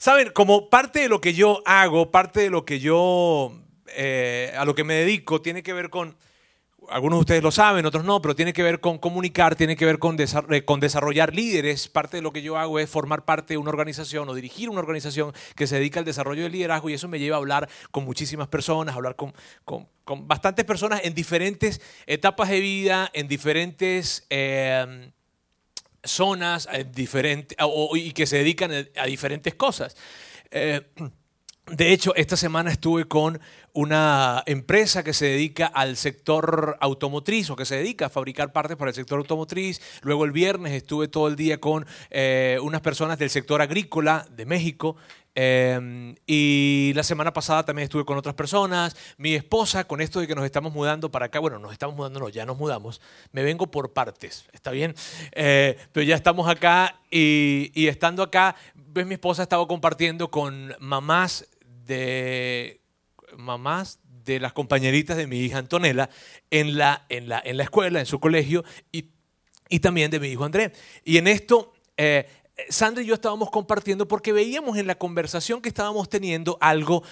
Saben, como parte de lo que yo hago, parte de lo que yo, eh, a lo que me dedico, tiene que ver con, algunos de ustedes lo saben, otros no, pero tiene que ver con comunicar, tiene que ver con, eh, con desarrollar líderes. Parte de lo que yo hago es formar parte de una organización o dirigir una organización que se dedica al desarrollo del liderazgo y eso me lleva a hablar con muchísimas personas, hablar con, con, bastantes personas en diferentes etapas de vida, en diferentes... Eh, zonas diferentes, y que se dedican a diferentes cosas. Eh, de hecho, esta semana estuve con una empresa que se dedica al sector automotriz o que se dedica a fabricar partes para el sector automotriz. Luego el viernes estuve todo el día con eh, unas personas del sector agrícola de México. Em, y la semana pasada también estuve con otras personas. Mi esposa, con esto de que nos estamos mudando para acá, bueno, nos estamos mudando, no, ya nos mudamos. Me vengo por partes, ¿está bien? Eh, pero ya estamos acá y, estando acá, ves, mi esposa estaba compartiendo con mamás de mamás de las compañeritas de mi hija Antonella en la, en la, en la escuela, en su colegio, y, y, también de mi hijo André. Y en esto, eh, Sandra y yo estábamos compartiendo porque veíamos en la conversación que estábamos teniendo algo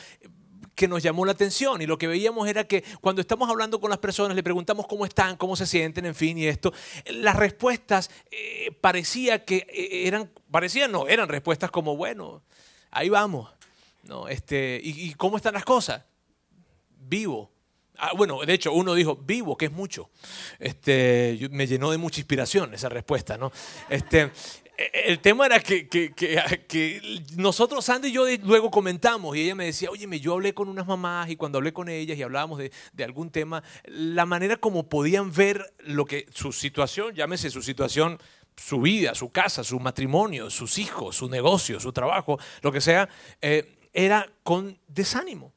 que nos llamó la atención y lo que veíamos era que cuando estamos hablando con las personas le preguntamos cómo están, cómo se sienten, en fin, y esto, las respuestas eh, parecía que eh, eran, parecían no, eran respuestas como, bueno, ahí vamos, ¿no? Este, ¿y, ¿y, cómo están las cosas? vivo. Ah, bueno, de hecho, uno dijo, vivo, que es mucho. Este, me llenó de mucha inspiración esa respuesta, ¿no? Este, el tema era que, nosotros, Sandy y yo, luego comentamos y ella me decía, oye, yo hablé con unas mamás y cuando hablé con ellas y hablábamos de, de, algún tema, la manera como podían ver lo que su situación, llámese su situación, su vida, su casa, su matrimonio, sus hijos, su negocio, su trabajo, lo que sea, eh, era con desánimo.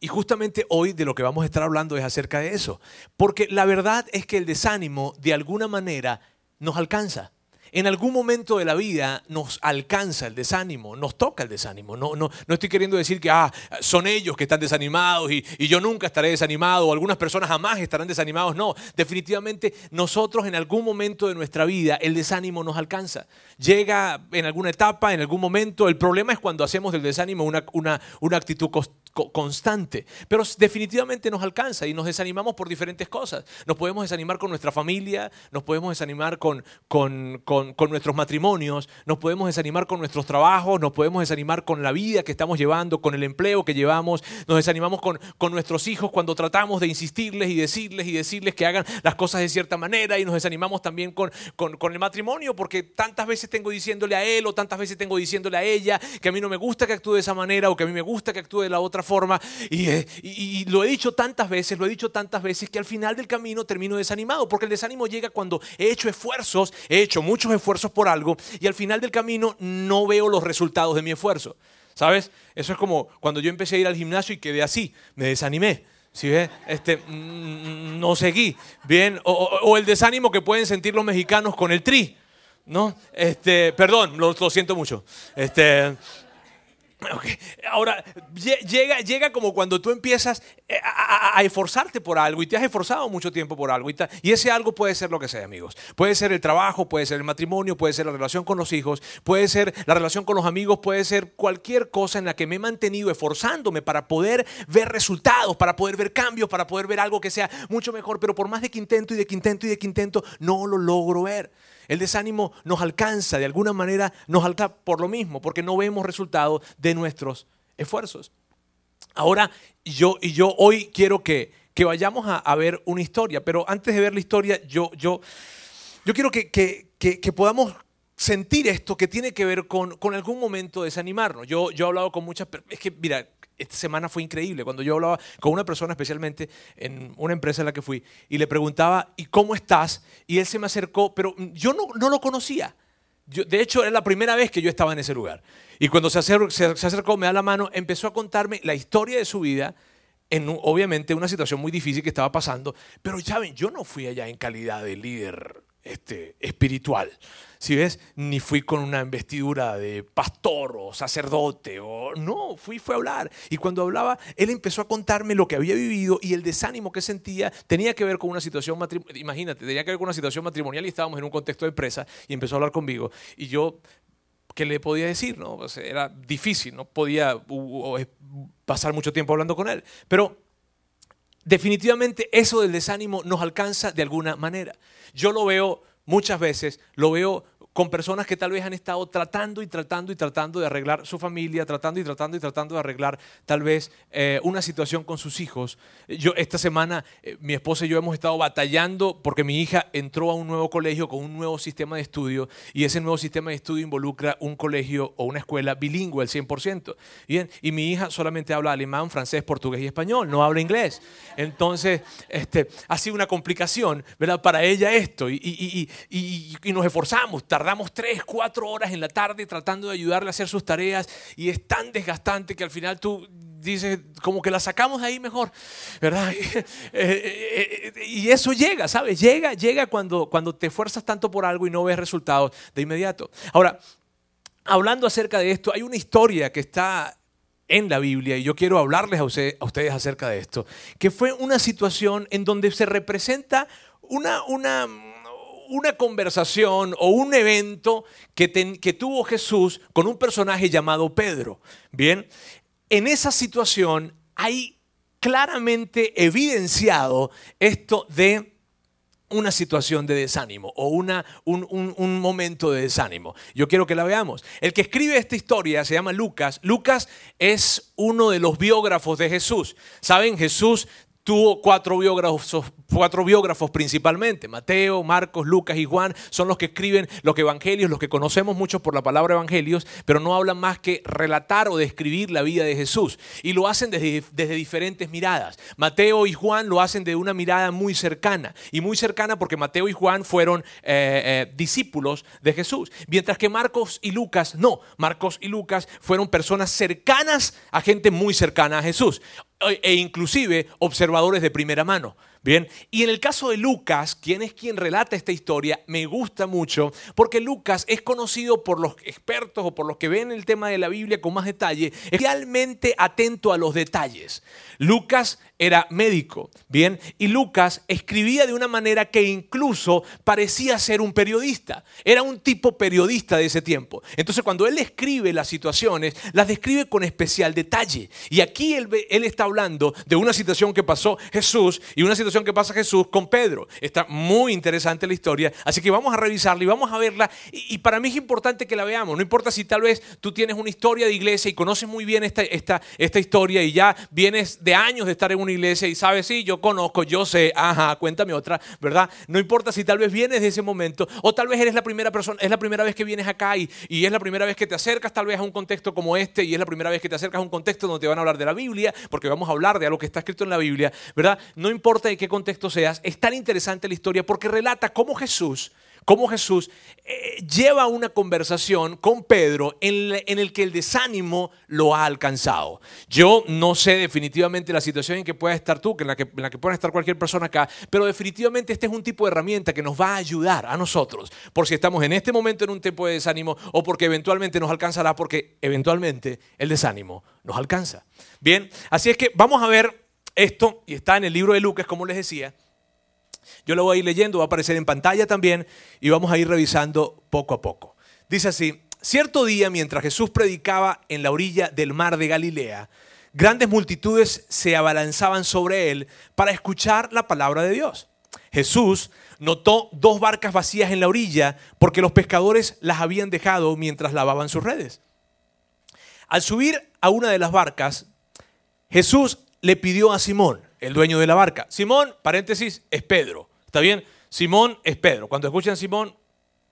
Y justamente hoy de lo que vamos a estar hablando es acerca de eso. Porque la verdad es que el desánimo de alguna manera nos alcanza. En algún momento de la vida nos alcanza el desánimo, nos toca el desánimo. No, no, no estoy queriendo decir que ah, son ellos que están desanimados y, yo nunca estaré desanimado o algunas personas jamás estarán desanimados. No, definitivamente nosotros en algún momento de nuestra vida el desánimo nos alcanza. Llega en alguna etapa, en algún momento. El problema es cuando hacemos del desánimo una, una, una actitud constante, pero definitivamente nos alcanza y nos desanimamos por diferentes cosas. Nos podemos desanimar con nuestra familia, nos podemos desanimar con, con, con, nuestros matrimonios, nos podemos desanimar con nuestros trabajos, nos podemos desanimar con la vida que estamos llevando, con el empleo que llevamos, nos desanimamos con, con nuestros hijos cuando tratamos de insistirles y decirles y decirles que hagan las cosas de cierta manera y nos desanimamos también con, con el matrimonio porque tantas veces tengo diciéndole a él o tantas veces tengo diciéndole a ella que a mí no me gusta que actúe de esa manera o que a mí me gusta que actúe de la otra forma. Eh, y, lo he dicho tantas veces, lo he dicho tantas veces que al final del camino termino desanimado, porque el desánimo llega cuando he hecho esfuerzos, he hecho muchos esfuerzos por algo y al final del camino no veo los resultados de mi esfuerzo. ¿Sabes? Eso es como cuando yo empecé a ir al gimnasio y quedé así, me desanimé. ¿Sí ves? Este, mm, no seguí. Bien, o, o, el desánimo que pueden sentir los mexicanos con el tri. ¿No? Este, perdón, lo, lo siento mucho. Este, Ahora, llega, llega como cuando tú empiezas eh, a, esforzarte por algo y te has esforzado mucho tiempo por algo. Y, y, ese algo puede ser lo que sea, amigos. Puede ser el trabajo, puede ser el matrimonio, puede ser la relación con los hijos, puede ser la relación con los amigos, puede ser cualquier cosa en la que me he mantenido esforzándome para poder ver resultados, para poder ver cambios, para poder ver algo que sea mucho mejor. Pero por más de que intento y de que intento y de que intento, no lo logro ver. El desánimo nos alcanza, de alguna manera nos alcanza por lo mismo, porque no vemos resultados de nuestros esfuerzos. Ahora, yo, y yo hoy quiero que, que vayamos a, ver una historia, pero antes de ver la historia, yo, yo, yo quiero que, que, que podamos sentir esto que tiene que ver con, con algún momento desanimarnos. Yo, yo he hablado con muchas personas, es que mira, esta semana fue increíble cuando yo hablaba con una persona especialmente en una empresa en la que fui y le preguntaba, ¿y cómo estás? Y él se me acercó, pero yo no, no lo conocía. Yo, de hecho, era la primera vez que yo estaba en ese lugar. Y cuando se acercó, se, acercó, me da la mano, empezó a contarme la historia de su vida, en obviamente una situación muy difícil que estaba pasando, pero ya ven, yo no fui allá en calidad de líder este, espiritual. Si ves, ni fui con una investidura de pastor o sacerdote, o no, fui, fue a hablar. Y cuando hablaba, él empezó a contarme lo que había vivido y el desánimo que sentía tenía que ver con una situación matrimonial. Imagínate, tenía que ver con una situación matrimonial y estábamos en un contexto de empresa y empezó a hablar conmigo. Y yo ¿qué le podía decir? No? Era difícil, no podía pasar mucho tiempo hablando con él. Pero definitivamente eso del desánimo nos alcanza de alguna manera. Yo lo veo muchas veces, lo veo con personas que tal vez han estado tratando y tratando y tratando de arreglar su familia, tratando y tratando y tratando de arreglar tal vez eh, una situación con sus hijos. Yo esta semana eh, mi esposa y yo hemos estado batallando porque mi hija entró a un nuevo colegio con un nuevo sistema de estudio y ese nuevo sistema de estudio involucra un colegio o una escuela bilingüe al 100%. Bien, y mi hija solamente habla alemán, francés, portugués y español, no habla inglés. Entonces, este, ha sido una complicación, ¿verdad? Para ella esto y, y, y, y nos esforzamos tardamos tres, cuatro horas en la tarde tratando de ayudarle a hacer sus tareas y es tan desgastante que al final tú dices, como que la sacamos de ahí mejor, ¿verdad? Eh, eh, y eso llega, ¿sabes? Llega, llega cuando, cuando te esfuerzas tanto por algo y no ves resultados de inmediato. Ahora, hablando acerca de esto, hay una historia que está en la Biblia y yo quiero hablarles a, a ustedes acerca de esto, que fue una situación en donde se representa una, una una conversación o un evento que, que tuvo Jesús con un personaje llamado Pedro. Bien, en esa situación hay claramente evidenciado esto de una situación de desánimo o una, un, un, momento de desánimo. Yo quiero que la veamos. El que escribe esta historia se llama Lucas. Lucas es uno de los biógrafos de Jesús. Saben, Jesús tuvo cuatro biógrafos, cuatro biógrafos principalmente, Mateo, Marcos, Lucas y Juan, son los que escriben los evangelios, los que conocemos mucho por la palabra evangelios, pero no hablan más que relatar o describir la vida de Jesús. Y lo hacen desde, desde diferentes miradas. Mateo y Juan lo hacen de una mirada muy cercana, y muy cercana porque Mateo y Juan fueron eh, eh, discípulos de Jesús, mientras que Marcos y Lucas no, Marcos y Lucas fueron personas cercanas a gente muy cercana a Jesús e inclusive observadores de primera mano. Bien, y en el caso de Lucas, quien es quien relata esta historia, me gusta mucho porque Lucas es conocido por los expertos o por los que ven el tema de la Biblia con más detalle, especialmente atento a los detalles. Lucas era médico, bien, y Lucas escribía de una manera que incluso parecía ser un periodista. Era un tipo periodista de ese tiempo. Entonces, cuando él escribe las situaciones, las describe con especial detalle. Y aquí él está hablando de una situación que pasó Jesús y una situación que pasa Jesús con Pedro. Está muy interesante la historia, así que vamos a revisarla y vamos a verla. Y, para mí es importante que la veamos. No importa si tal vez tú tienes una historia de iglesia y conoces muy bien esta, esta, esta historia y ya vienes de años de estar en una iglesia y sabes, sí, yo conozco, yo sé, ajá, cuéntame otra, ¿verdad? No importa si tal vez vienes de ese momento o tal vez eres la primera persona, es la primera vez que vienes acá y, y es la primera vez que te acercas tal vez a un contexto como este y es la primera vez que te acercas a un contexto donde te van a hablar de la Biblia, porque vamos a hablar de algo que está escrito en la Biblia, ¿verdad? No importa de qué contexto seas, es tan interesante la historia porque relata cómo Jesús cómo Jesús eh, lleva una conversación con Pedro en, el que el desánimo lo ha alcanzado. Yo no sé definitivamente la situación en que pueda estar tú, en la que, en la que pueda estar cualquier persona acá, pero definitivamente este es un tipo de herramienta que nos va a ayudar a nosotros, por si estamos en este momento en un tiempo de desánimo o porque eventualmente nos alcanzará, porque eventualmente el desánimo nos alcanza. Bien, así es que vamos a ver esto, y está en el libro de Lucas, como les decía. Yo lo voy a ir leyendo, va a aparecer en pantalla también, y vamos a ir revisando poco a poco. Dice así, cierto día mientras Jesús predicaba en la orilla del mar de Galilea, grandes multitudes se abalanzaban sobre él para escuchar la palabra de Dios. Jesús notó dos barcas vacías en la orilla porque los pescadores las habían dejado mientras lavaban sus redes. Al subir a una de las barcas, Jesús le pidió a Simón, el dueño de la barca. Simón, paréntesis, es Pedro. ¿Está bien? Simón es Pedro. Cuando escuchan Simón,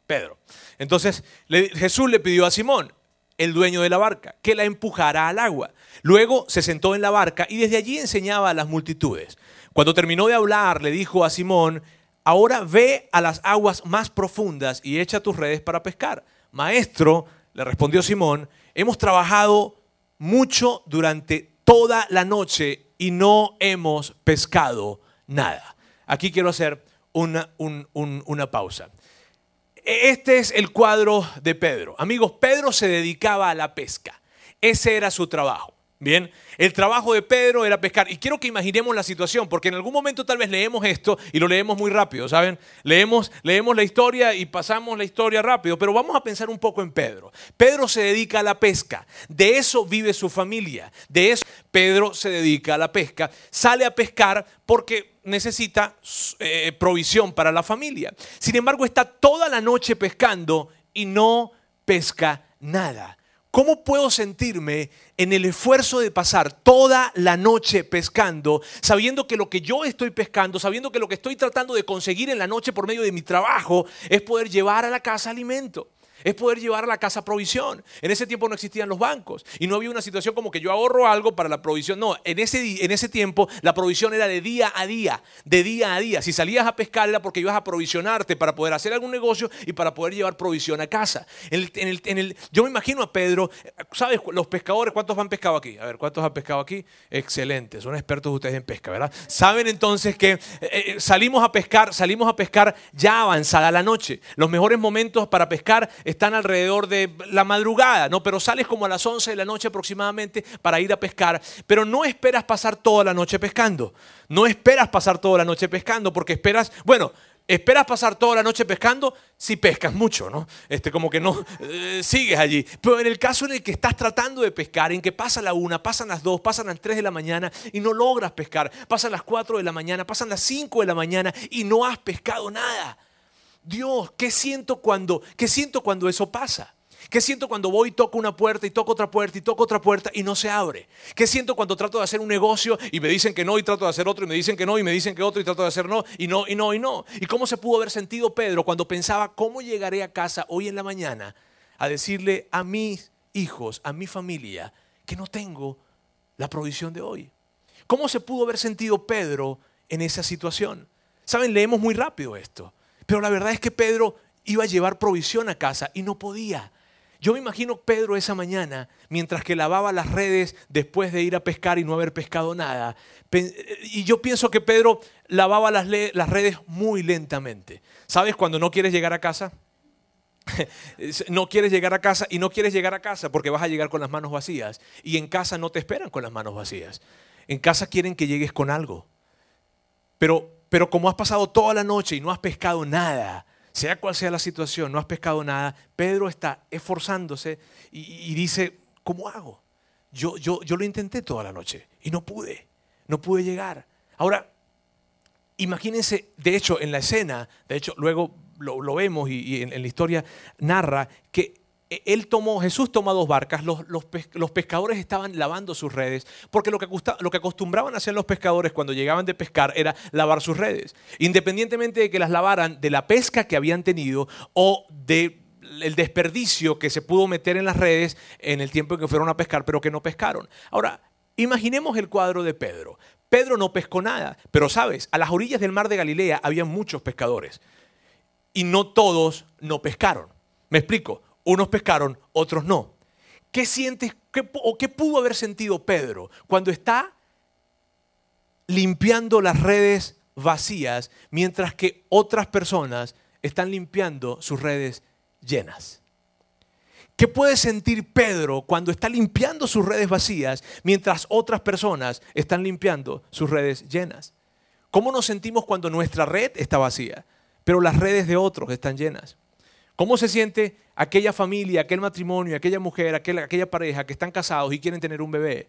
Pedro. Entonces Jesús le pidió a Simón, el dueño de la barca, que la empujara al agua. Luego se sentó en la barca y desde allí enseñaba a las multitudes. Cuando terminó de hablar, le dijo a Simón, ahora ve a las aguas más profundas y echa tus redes para pescar. Maestro, le respondió Simón, hemos trabajado mucho durante toda la noche y no hemos pescado nada. Aquí quiero hacer una, una pausa. Este es el cuadro de Pedro. Amigos, Pedro se dedicaba a la pesca. Ese era su trabajo. Bien, el trabajo de Pedro era pescar. Y quiero que imaginemos la situación, porque en algún momento tal vez leemos esto y lo leemos muy rápido, ¿saben? Leemos, leemos la historia y pasamos la historia rápido, pero vamos a pensar un poco en Pedro. Pedro se dedica a la pesca, de eso vive su familia, de eso Pedro se dedica a la pesca, sale a pescar porque necesita eh, provisión para la familia. Sin embargo, está toda la noche pescando y no pesca nada. ¿Cómo puedo sentirme en el esfuerzo de pasar toda la noche pescando, sabiendo que lo que yo estoy pescando, sabiendo que lo que estoy tratando de conseguir en la noche por medio de mi trabajo es poder llevar a la casa alimento? Es poder llevar a la casa provisión. En ese tiempo no existían los bancos y no había una situación como que yo ahorro algo para la provisión. No, en ese, en ese tiempo la provisión era de día a día, de día a día. Si salías a pescar era porque ibas a provisionarte para poder hacer algún negocio y para poder llevar provisión a casa. Yo me imagino a Pedro, ¿sabes? Los pescadores, ¿cuántos han pescado aquí? A ver, ¿cuántos han pescado aquí? Excelente, son expertos ustedes en pesca, ¿verdad? Saben entonces que eh, eh, salimos a pescar, salimos a pescar ya avanzada la noche. Los mejores momentos para pescar alrededor de la madrugada, ¿no? Pero sales como a las 11 de la noche aproximadamente para ir a pescar, pero no esperas pasar toda la noche pescando. No esperas pasar toda la noche pescando porque esperas, bueno, esperas pasar toda la noche pescando si pescas mucho, ¿no? Este, como que no eh, sigues allí. Pero en el caso en el que estás tratando de pescar, en que pasa la una, pasan las dos, pasan las tres de la mañana y no logras pescar, pasan las cuatro de la mañana, pasan las cinco de la mañana y no has pescado nada. Dios, ¿qué siento cuando, qué siento cuando eso pasa? ¿Qué siento cuando voy y toco una puerta y toco otra puerta y toco otra puerta y no se abre? ¿Qué siento cuando trato de hacer un negocio y me dicen que no y trato de hacer otro y me dicen que no y me dicen que otro y trato de hacer no y no y no y no? ¿Y cómo se pudo haber sentido Pedro cuando pensaba cómo llegaré a casa hoy en la mañana a decirle a mis hijos, a mi familia, que no tengo la provisión de hoy? ¿Cómo se pudo haber sentido Pedro en esa situación? Saben, leemos muy rápido esto. Pero la verdad es que Pedro iba a llevar provisión a casa y no podía. Yo me imagino Pedro esa mañana, mientras que lavaba las redes después de ir a pescar y no haber pescado nada. Y yo pienso que Pedro lavaba las, las redes muy lentamente. ¿Sabes cuando no quieres llegar a casa? no quieres llegar a casa y no quieres llegar a casa porque vas a llegar con las manos vacías. Y en casa no te esperan con las manos vacías. En casa quieren que llegues con algo. Pero pero como has pasado toda la noche y no has pescado nada, sea cual sea la situación, no has pescado nada, Pedro está esforzándose y, dice, ¿cómo hago? Yo, yo, yo lo intenté toda la noche y no pude, no pude llegar. Ahora, imagínense, de hecho, en la escena, de hecho, luego lo, vemos y, en, la historia narra que él tomó, Jesús tomó dos barcas, los, pescadores estaban lavando sus redes, porque lo que, lo que acostumbraban a hacer los pescadores cuando llegaban de pescar era lavar sus redes, independientemente de que las lavaran de la pesca que habían tenido o de el desperdicio que se pudo meter en las redes en el tiempo en que fueron a pescar, pero que no pescaron. Ahora, imaginemos el cuadro de Pedro. Pedro no pescó nada, pero sabes, a las orillas del mar de Galilea había muchos pescadores y no todos no pescaron. Me explico unos pescaron, otros no. ¿Qué sientes o qué pudo haber sentido Pedro cuando está limpiando las redes vacías mientras que otras personas están limpiando sus redes llenas? ¿Qué puede sentir Pedro cuando está limpiando sus redes vacías mientras otras personas están limpiando sus redes llenas? ¿Cómo nos sentimos cuando nuestra red está vacía, pero las redes de otros están llenas? ¿Cómo se siente aquella familia, aquel matrimonio, aquella mujer, aquella, pareja que están casados y quieren tener un bebé?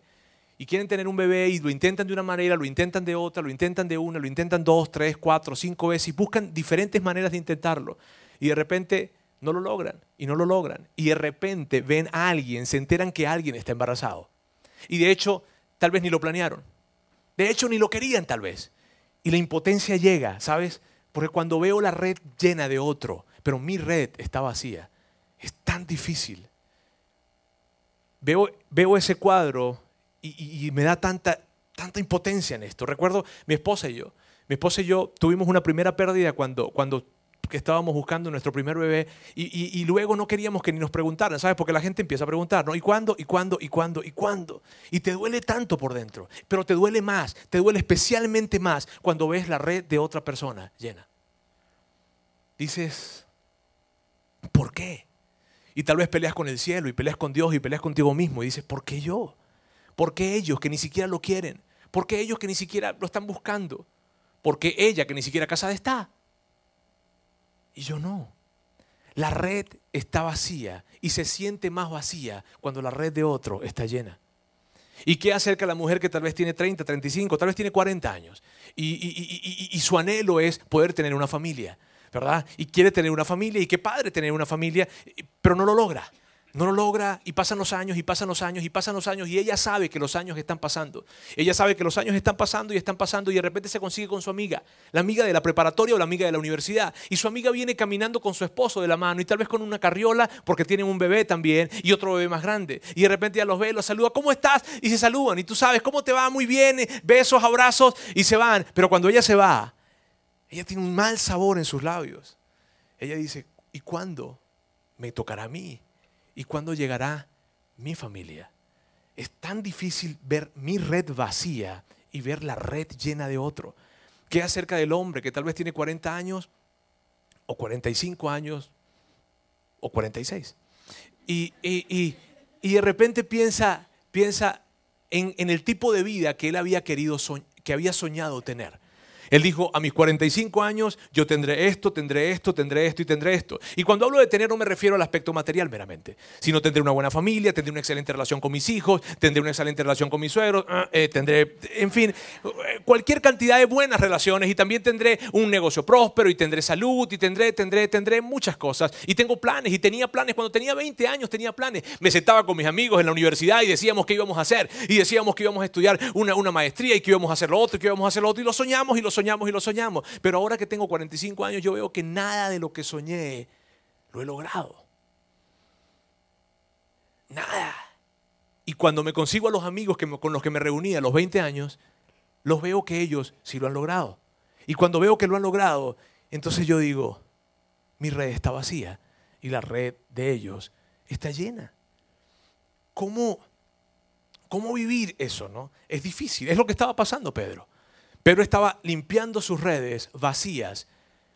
Y quieren tener un bebé y lo intentan de una manera, lo intentan de otra, lo intentan de una, lo intentan dos, tres, cuatro, cinco veces y buscan diferentes maneras de intentarlo. Y de repente no lo logran y no lo logran. Y de repente ven a alguien, se enteran que alguien está embarazado. Y de hecho, tal vez ni lo planearon. De hecho, ni lo querían tal vez. Y la impotencia llega, ¿sabes? Porque cuando veo la red llena de otro, pero mi red está vacía. Es tan difícil. Veo, veo ese cuadro y, me da tanta, tanta impotencia en esto. Recuerdo mi esposa y yo. Mi esposa y yo tuvimos una primera pérdida cuando, cuando estábamos buscando nuestro primer bebé y, luego no queríamos que ni nos preguntaran, ¿sabes? Porque la gente empieza a preguntar, ¿no? ¿Y cuándo? ¿Y cuándo? ¿Y cuándo? ¿Y cuándo? Y te duele tanto por dentro, pero te duele más, te duele especialmente más cuando ves la red de otra persona llena. Dices, ¿Por qué? Y tal vez peleas con el cielo y peleas con Dios y peleas contigo mismo y dices, ¿por qué yo? ¿Por qué ellos que ni siquiera lo quieren? ¿Por qué ellos que ni siquiera lo están buscando? ¿Por qué ella que ni siquiera casada está? Y yo no. La red está vacía y se siente más vacía cuando la red de otro está llena. ¿Y qué acerca a la mujer que tal vez tiene 30, 35, tal vez tiene 40 años? Y, y, su anhelo es poder tener una familia, ¿verdad? Y quiere tener una familia y qué padre tener una familia, pero no lo logra. No lo logra y pasan los años y pasan los años y pasan los años y ella sabe que los años están pasando. Ella sabe que los años están pasando y están pasando y de repente se consigue con su amiga, la amiga de la preparatoria o la amiga de la universidad. Y su amiga viene caminando con su esposo de la mano y tal vez con una carriola porque tienen un bebé también y otro bebé más grande. Y de repente ella los ve, los saluda, ¿cómo estás? Y se saludan y tú sabes, ¿cómo te va? Muy bien, besos, abrazos y se van. Pero cuando ella se va, ella tiene un mal sabor en sus labios. Ella dice, ¿y cuándo me tocará a mí? ¿Y cuándo llegará mi familia? Es tan difícil ver mi red vacía y ver la red llena de otro. ¿Qué acerca del hombre que tal vez tiene 40 años o 45 años o 46? Y, y, y, de repente piensa, piensa en, en, el tipo de vida que él había querido, que había soñado tener. Él dijo, a mis 45 años yo tendré esto, tendré esto, tendré esto y tendré esto. Y cuando hablo de tener no me refiero al aspecto material meramente, sino tendré una buena familia, tendré una excelente relación con mis hijos, tendré una excelente relación con mis suegros, ah, eh, tendré, en fin, cualquier cantidad de buenas relaciones y también tendré un negocio próspero y tendré salud y tendré, tendré, tendré muchas cosas. Y tengo planes y tenía planes. Cuando tenía 20 años tenía planes. Me sentaba con mis amigos en la universidad y decíamos qué íbamos a hacer. Y decíamos que íbamos a estudiar una, una maestría y que íbamos a hacer lo otro y que íbamos a hacer lo otro. Y lo soñamos y lo soñamos y lo soñamos. Pero ahora que tengo 45 años, yo veo que nada de lo que soñé lo he logrado. Nada. Y cuando me consigo a los amigos que con los que me reunía a los 20 años, los veo que ellos sí lo han logrado. Y cuando veo que lo han logrado, entonces yo digo, mi red está vacía y la red de ellos está llena. ¿Cómo, cómo vivir eso? No? Es difícil, es lo que estaba pasando Pedro. Pedro estaba limpiando sus redes vacías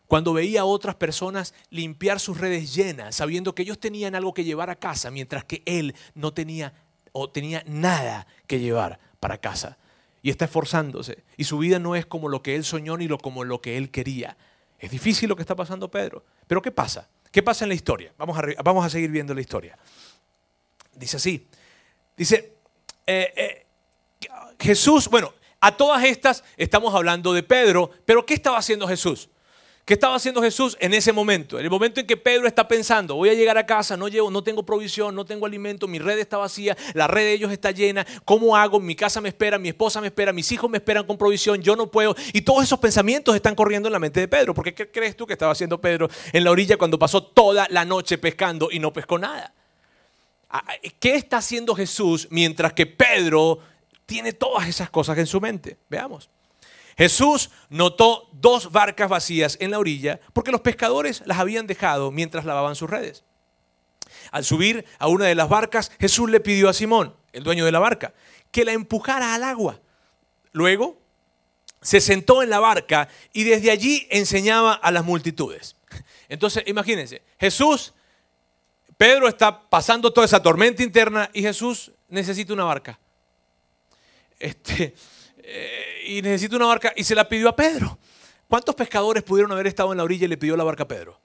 cuando veía a otras personas limpiar sus redes llenas, sabiendo que ellos tenían algo que llevar a casa, mientras que él no tenía o tenía nada que llevar para casa. Y está esforzándose. Y su vida no es como lo que él soñó ni lo como lo que él quería. Es difícil lo que está pasando Pedro. Pero ¿qué pasa? ¿Qué pasa en la historia? Vamos a, vamos a seguir viendo la historia. Dice así. Dice, eh, eh, Jesús, bueno, a todas estas estamos hablando de Pedro, pero ¿qué estaba haciendo Jesús? ¿Qué estaba haciendo Jesús en ese momento? En el momento en que Pedro está pensando, voy a llegar a casa, no llevo, no tengo provisión, no tengo alimento, mi red está vacía, la red de ellos está llena, ¿cómo hago? Mi casa me espera, mi esposa me espera, mis hijos me esperan con provisión, yo no puedo. Y todos esos pensamientos están corriendo en la mente de Pedro. Porque ¿qué crees tú que estaba haciendo Pedro en la orilla cuando pasó toda la noche pescando y no pescó nada? Ah, ¿Qué está haciendo Jesús mientras que Pedro tiene todas esas cosas en su mente. Veamos. Jesús notó dos barcas vacías en la orilla porque los pescadores las habían dejado mientras lavaban sus redes. Al subir a una de las barcas, Jesús le pidió a Simón, el dueño de la barca, que la empujara al agua. Luego se sentó en la barca y desde allí enseñaba a las multitudes. Entonces, imagínense, Jesús, Pedro está pasando toda esa tormenta interna y Jesús necesita una barca este, eh, y necesito una barca, y se la pidió a Pedro. ¿Cuántos pescadores pudieron haber estado en la orilla y le pidió la barca a Pedro?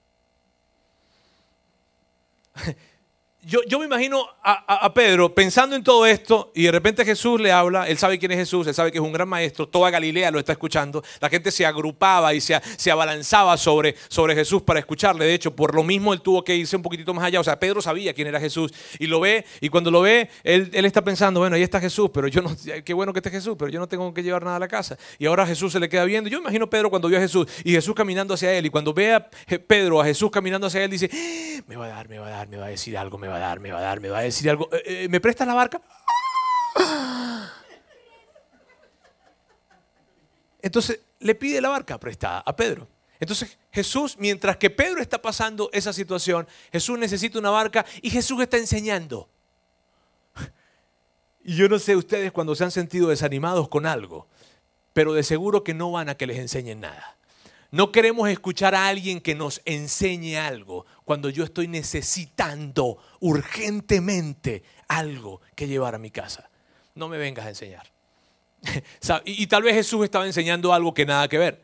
Yo, me imagino a, Pedro pensando en todo esto y de repente Jesús le habla, él sabe quién es Jesús, él sabe que es un gran maestro, toda Galilea lo está escuchando, la gente se agrupaba y se, se abalanzaba sobre, sobre Jesús para escucharle, de hecho por lo mismo él tuvo que irse un poquitito más allá, o sea, Pedro sabía quién era Jesús y lo ve y cuando lo ve, él, él está pensando, bueno, ahí está Jesús, pero yo no, qué bueno que esté Jesús, pero yo no tengo que llevar nada a la casa. Y ahora Jesús se le queda viendo, yo imagino Pedro cuando vio a Jesús y Jesús caminando hacia él y cuando ve a Pedro, a Jesús caminando hacia él, dice, ¡Ah! me va a dar, me va a dar, me va a decir algo, me va a dar, me va a dar, me va a decir algo. Eh, eh, ¿Me prestas la barca? Entonces le pide la barca prestada a Pedro. Entonces Jesús, mientras que Pedro está pasando esa situación, Jesús necesita una barca y Jesús está enseñando. Y yo no sé ustedes cuando se han sentido desanimados con algo, pero de seguro que no van a que les enseñen nada. No queremos escuchar a alguien que nos enseñe algo cuando yo estoy necesitando urgentemente algo que llevar a mi casa. no me vengas a enseñar. y, tal vez Jesús estaba enseñando algo que nada que ver.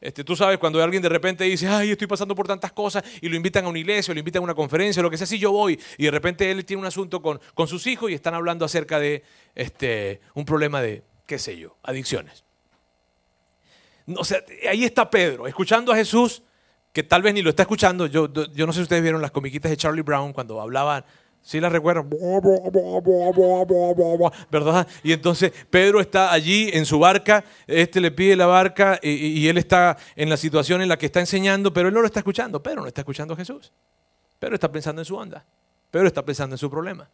Este, tú sabes, cuando alguien de repente dice, ay, estoy pasando por tantas cosas, y lo invitan a una iglesia, lo invitan a una conferencia, lo que sea, si yo voy, y de repente él tiene un asunto con, con sus hijos y están hablando acerca de este, un problema de, qué sé yo, adicciones. O sea, ahí está Pedro, escuchando a Jesús, que tal vez ni lo está escuchando. Yo, yo no sé si ustedes vieron las comiquitas de Charlie Brown cuando hablaban ¿Sí la recuerdan? ¿Verdad? Y entonces Pedro está allí en su barca, este le pide la barca y, él está en la situación en la que está enseñando, pero él no lo está escuchando. Pedro no está escuchando a Jesús. Pedro está pensando en su onda. Pedro está pensando en su problema.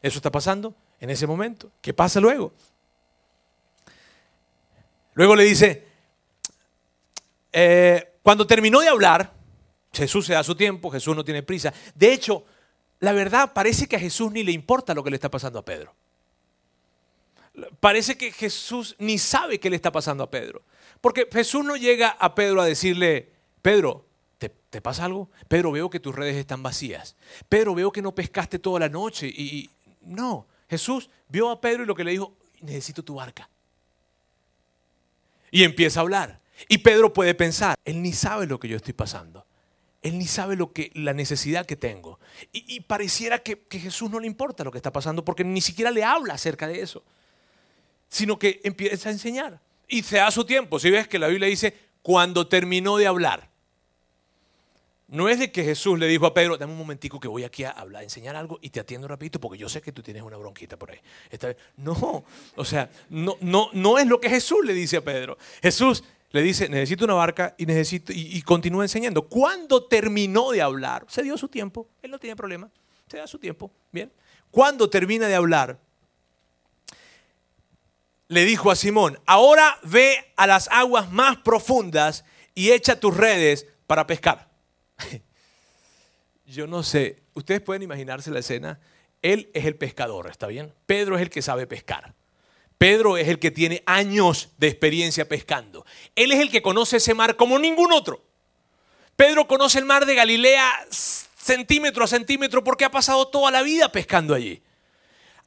Eso está pasando en ese momento. ¿Qué pasa luego? Luego le dice, eh, cuando terminó de hablar, Jesús se da su tiempo, Jesús no tiene prisa. De hecho, la verdad parece que a Jesús ni le importa lo que le está pasando a Pedro. Parece que Jesús ni sabe qué le está pasando a Pedro. Porque Jesús no llega a Pedro a decirle, Pedro, ¿te, pasa algo? Pedro, veo que tus redes están vacías. Pedro, veo que no pescaste toda la noche. Y, no, Jesús vio a Pedro y lo que le dijo, necesito tu barca. Y empieza a hablar. Y Pedro puede pensar, él ni sabe lo que yo estoy pasando. Él ni sabe lo que, la necesidad que tengo. Y, pareciera que, que, Jesús no le importa lo que está pasando porque ni siquiera le habla acerca de eso, sino que empieza a enseñar. Y se da su tiempo. Si ves que la Biblia dice, cuando terminó de hablar. No es de que Jesús le dijo a Pedro, dame un momentico que voy aquí a hablar, a enseñar algo y te atiendo rapidito porque yo sé que tú tienes una bronquita por ahí. no, o sea, no, no, no es lo que Jesús le dice a Pedro. Jesús le dice, necesito una barca y, necesito, y, continúa enseñando. Cuando terminó de hablar, se dio su tiempo, él no tiene problema, se da su tiempo, bien. Cuando termina de hablar, le dijo a Simón, ahora ve a las aguas más profundas y echa tus redes para pescar. Yo no sé, ustedes pueden imaginarse la escena, él es el pescador, ¿está bien? Pedro es el que sabe pescar. Pedro es el que tiene años de experiencia pescando. Él es el que conoce ese mar como ningún otro. Pedro conoce el mar de Galilea centímetro a centímetro porque ha pasado toda la vida pescando allí.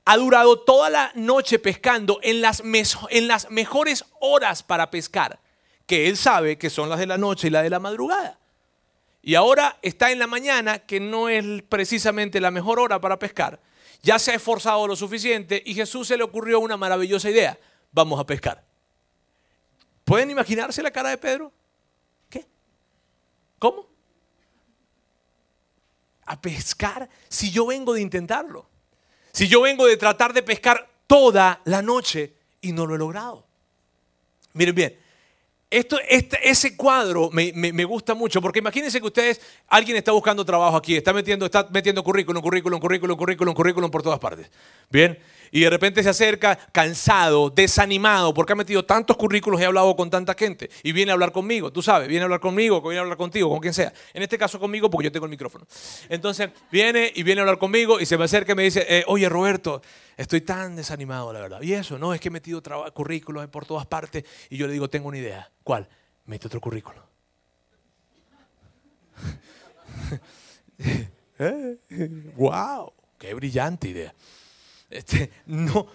Ha durado toda la noche pescando en las, en las mejores horas para pescar, que él sabe que son las de la noche y las de la madrugada. Y ahora está en la mañana, que no es precisamente la mejor hora para pescar ya se ha esforzado lo suficiente y Jesús se le ocurrió una maravillosa idea. Vamos a pescar. ¿Pueden imaginarse la cara de Pedro? ¿Qué? ¿Cómo? A pescar si yo vengo de intentarlo. Si yo vengo de tratar de pescar toda la noche y no lo he logrado. Miren bien, esto, este, ese cuadro me, gusta mucho, porque imagínense que ustedes, alguien está buscando trabajo aquí, está metiendo, está metiendo currículum, currículum, currículum, currículum, currículum por todas partes. Bien, y de repente se acerca cansado, desanimado, porque ha metido tantos currículos y ha hablado con tanta gente, y viene a hablar conmigo, tú sabes, viene a hablar conmigo, viene a hablar contigo, con quien sea. En este caso conmigo, porque yo tengo el micrófono. Entonces, viene y viene a hablar conmigo y se me acerca y me dice, eh, oye Roberto, estoy tan desanimado, la verdad. Y eso, no, es que he metido currículos por todas partes, y yo le digo, tengo una idea. ¿Cuál? Mete otro currículo. ¡Wow! ¡Qué brillante idea! Este, no,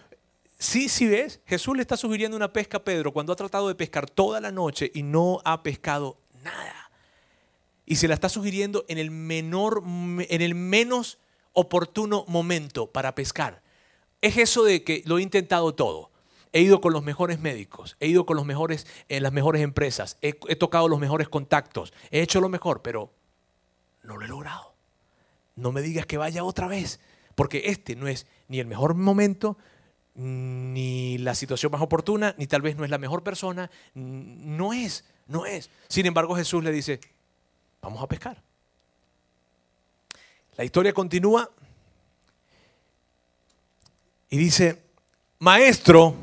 sí, sí ves, Jesús le está sugiriendo una pesca a Pedro cuando ha tratado de pescar toda la noche y no ha pescado nada. Y se la está sugiriendo en el menor, en el menos oportuno momento para pescar. Es eso de que lo he intentado todo. He ido con los mejores médicos, he ido con los mejores, en las mejores empresas, he, he tocado los mejores contactos, he hecho lo mejor, pero no lo he logrado. No me digas que vaya otra vez, porque este no es ni el mejor momento, ni la situación más oportuna, ni tal vez no es la mejor persona. No es, no es. Sin embargo, Jesús le dice, vamos a pescar. La historia continúa y dice, maestro,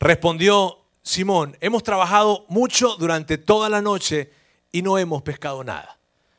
respondió Simón, hemos trabajado mucho durante toda la noche y no hemos pescado nada.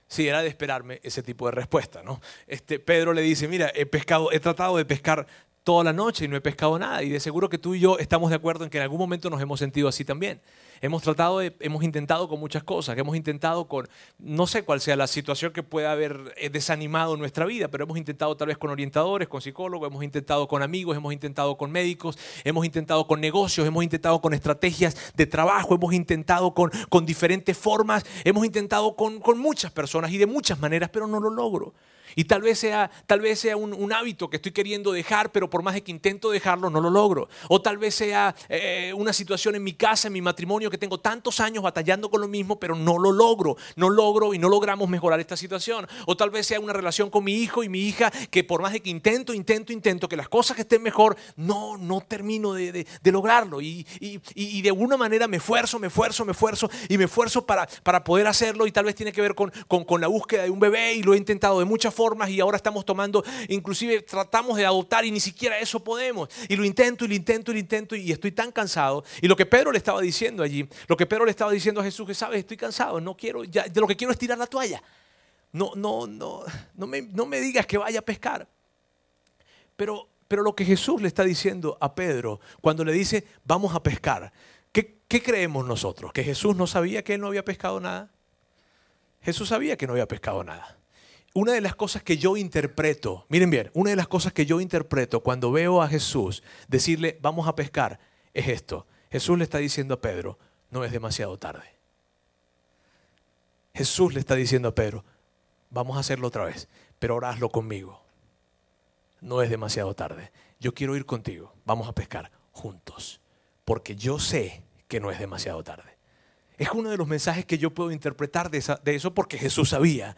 Sí, era de esperarme ese tipo de respuesta, ¿no? Este, Pedro le dice, mira, he pescado, he tratado de pescar toda la noche y no he pescado nada. Y de seguro que tú y yo estamos de acuerdo en que en algún momento nos hemos sentido así también. Hemos tratado, hemos intentado con muchas cosas, hemos intentado con, no sé cuál sea la situación que pueda haber eh, desanimado nuestra vida, pero hemos intentado tal vez con orientadores, con psicólogos, hemos intentado con amigos, hemos intentado con médicos, hemos intentado con negocios, hemos intentado con estrategias de trabajo, hemos intentado con, con diferentes formas, hemos intentado con, con muchas personas y de muchas maneras, pero no lo logro. Y tal vez sea, tal vez sea un, hábito que estoy queriendo dejar, pero por más de que intento dejarlo, no lo logro. O tal vez sea eh, una situación en mi casa, en mi matrimonio, que tengo tantos años batallando con lo mismo, pero no lo logro. No logro y no logramos mejorar esta situación. O tal vez sea una relación con mi hijo y mi hija, que por más de que intento, intento, intento, que las cosas estén mejor, no, no termino de, lograrlo. Y, de alguna manera me esfuerzo, me esfuerzo, me esfuerzo y me esfuerzo para, para poder hacerlo. Y tal vez tiene que ver con, con, con la búsqueda de un bebé y lo he intentado de muchas formas y ahora estamos tomando, inclusive tratamos de adoptar y ni siquiera eso podemos. Y lo intento y lo intento y lo intento y estoy tan cansado. Y lo que Pedro le estaba diciendo allí, lo que Pedro le estaba diciendo a Jesús, que sabes, estoy cansado, no quiero, ya, de lo que quiero es tirar la toalla. No, no, no, no me, no me digas que vaya a pescar. Pero, pero lo que Jesús le está diciendo a Pedro cuando le dice, vamos a pescar, ¿qué, ¿qué creemos nosotros? ¿Que Jesús no sabía que él no había pescado nada? Jesús sabía que no había pescado nada una de las cosas que yo interpreto, miren bien, una de las cosas que yo interpreto cuando veo a Jesús decirle, vamos a pescar, es esto. Jesús le está diciendo a Pedro, no es demasiado tarde. Jesús le está diciendo a Pedro, vamos a hacerlo otra vez, pero ahora hazlo conmigo. No es demasiado tarde. Yo quiero ir contigo. Vamos a pescar juntos, porque yo sé que no es demasiado tarde. Es uno de los mensajes que yo puedo interpretar de, de eso porque Jesús sabía